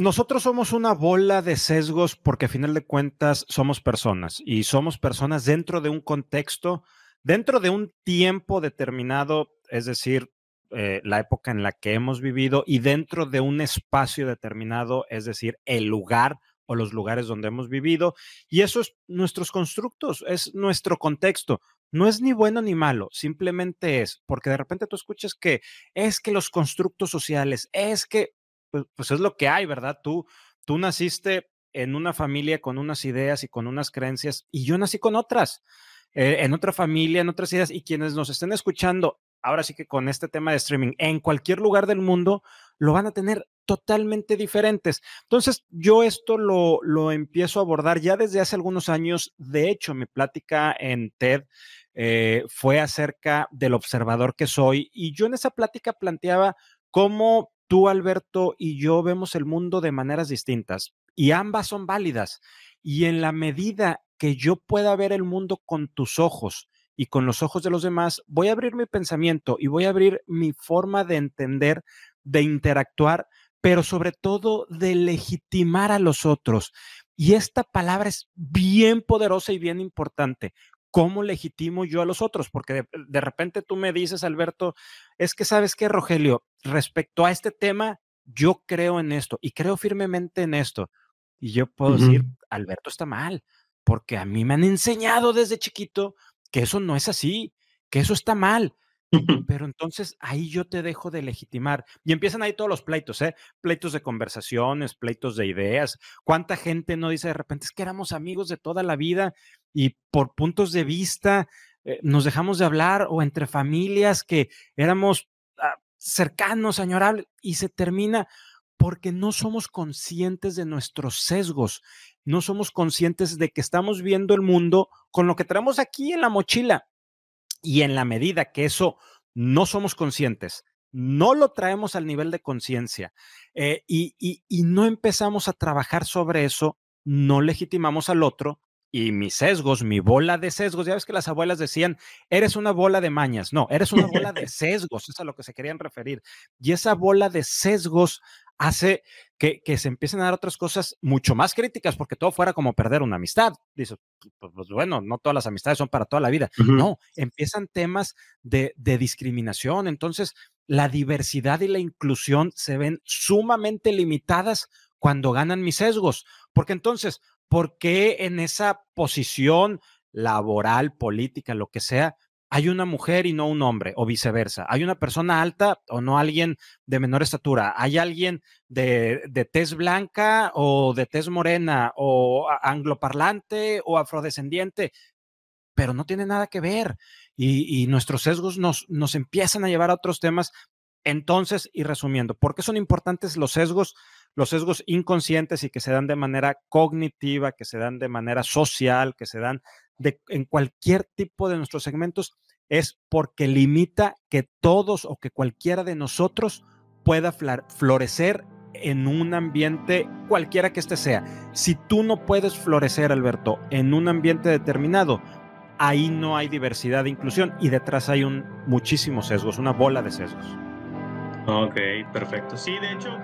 nosotros somos una bola de sesgos porque a final de cuentas somos personas y somos personas dentro de un contexto, dentro de un tiempo determinado, es decir, eh, la época en la que hemos vivido y dentro de un espacio determinado, es decir, el lugar o los lugares donde hemos vivido. Y eso es nuestros constructos, es nuestro contexto. No es ni bueno ni malo, simplemente es, porque de repente tú escuchas que es que los constructos sociales, es que pues, pues, es lo que hay, ¿verdad? Tú, tú naciste en una familia con unas ideas y con unas creencias y yo nací con otras, eh, en otra familia, en otras ideas y quienes nos estén escuchando, ahora sí que con este tema de streaming, en cualquier lugar del mundo, lo van a tener totalmente diferentes. Entonces, yo esto lo, lo empiezo a abordar ya desde hace algunos años. De hecho, mi plática en TED eh, fue acerca del observador que soy y yo en esa plática planteaba cómo tú, Alberto, y yo vemos el mundo de maneras distintas y ambas son válidas. Y en la medida que yo pueda ver el mundo con tus ojos y con los ojos de los demás, voy a abrir mi pensamiento y voy a abrir mi forma de entender, de interactuar, pero sobre todo de legitimar a los otros. Y esta palabra es bien poderosa y bien importante. ¿Cómo legitimo yo a los otros? Porque de, repente tú me dices, Alberto, es que sabes qué, Rogelio, respecto a este tema, yo creo en esto y creo firmemente en esto. Y yo puedo decir, Alberto está mal, porque a mí me han enseñado desde chiquito que eso no es así, que eso está mal. Pero entonces ahí yo te dejo de legitimar. Y empiezan ahí todos los pleitos, ¿eh? Pleitos de conversaciones, pleitos de ideas. ¿Cuánta gente no dice de repente es que éramos amigos de toda la vida y por puntos de vista eh, nos dejamos de hablar o entre familias que éramos ah, cercanos, añorables y se termina porque no somos conscientes de nuestros sesgos, no somos conscientes de que estamos viendo el mundo con lo que tenemos aquí en la mochila y en la medida que eso no somos conscientes, no lo traemos al nivel de conciencia eh, y, y no empezamos a trabajar sobre eso, no legitimamos al otro y mis sesgos, mi bola de sesgos. Ya ves que las abuelas decían, eres una bola de mañas. No, eres una bola de sesgos, es a lo que se querían referir. Y esa bola de sesgos hace que, se empiecen a dar otras cosas mucho más críticas, porque todo fuera como perder una amistad. Dices, pues, pues, bueno, no todas las amistades son para toda la vida. No, empiezan temas de, de discriminación. Entonces, la diversidad y la inclusión se ven sumamente limitadas cuando ganan mis sesgos, porque entonces, ¿por qué en esa posición laboral, política, lo que sea, hay una mujer y no un hombre, o viceversa. Hay una persona alta o no alguien de menor estatura. Hay alguien de, tez blanca o de tez morena, o angloparlante o afrodescendiente, pero no tiene nada que ver. Y, nuestros sesgos nos, nos empiezan a llevar a otros temas. Entonces, y resumiendo, ¿por qué son importantes los sesgos? Los sesgos inconscientes y que se dan de manera cognitiva, que se dan de manera social, que se dan en cualquier tipo de nuestros segmentos es porque limita que todos o que cualquiera de nosotros pueda florecer en un ambiente cualquiera que este sea. Si tú no puedes florecer, Alberto, en un ambiente determinado, ahí no hay diversidad de inclusión y detrás hay un muchísimos sesgos, una bola de sesgos. Ok, perfecto. Sí, de hecho,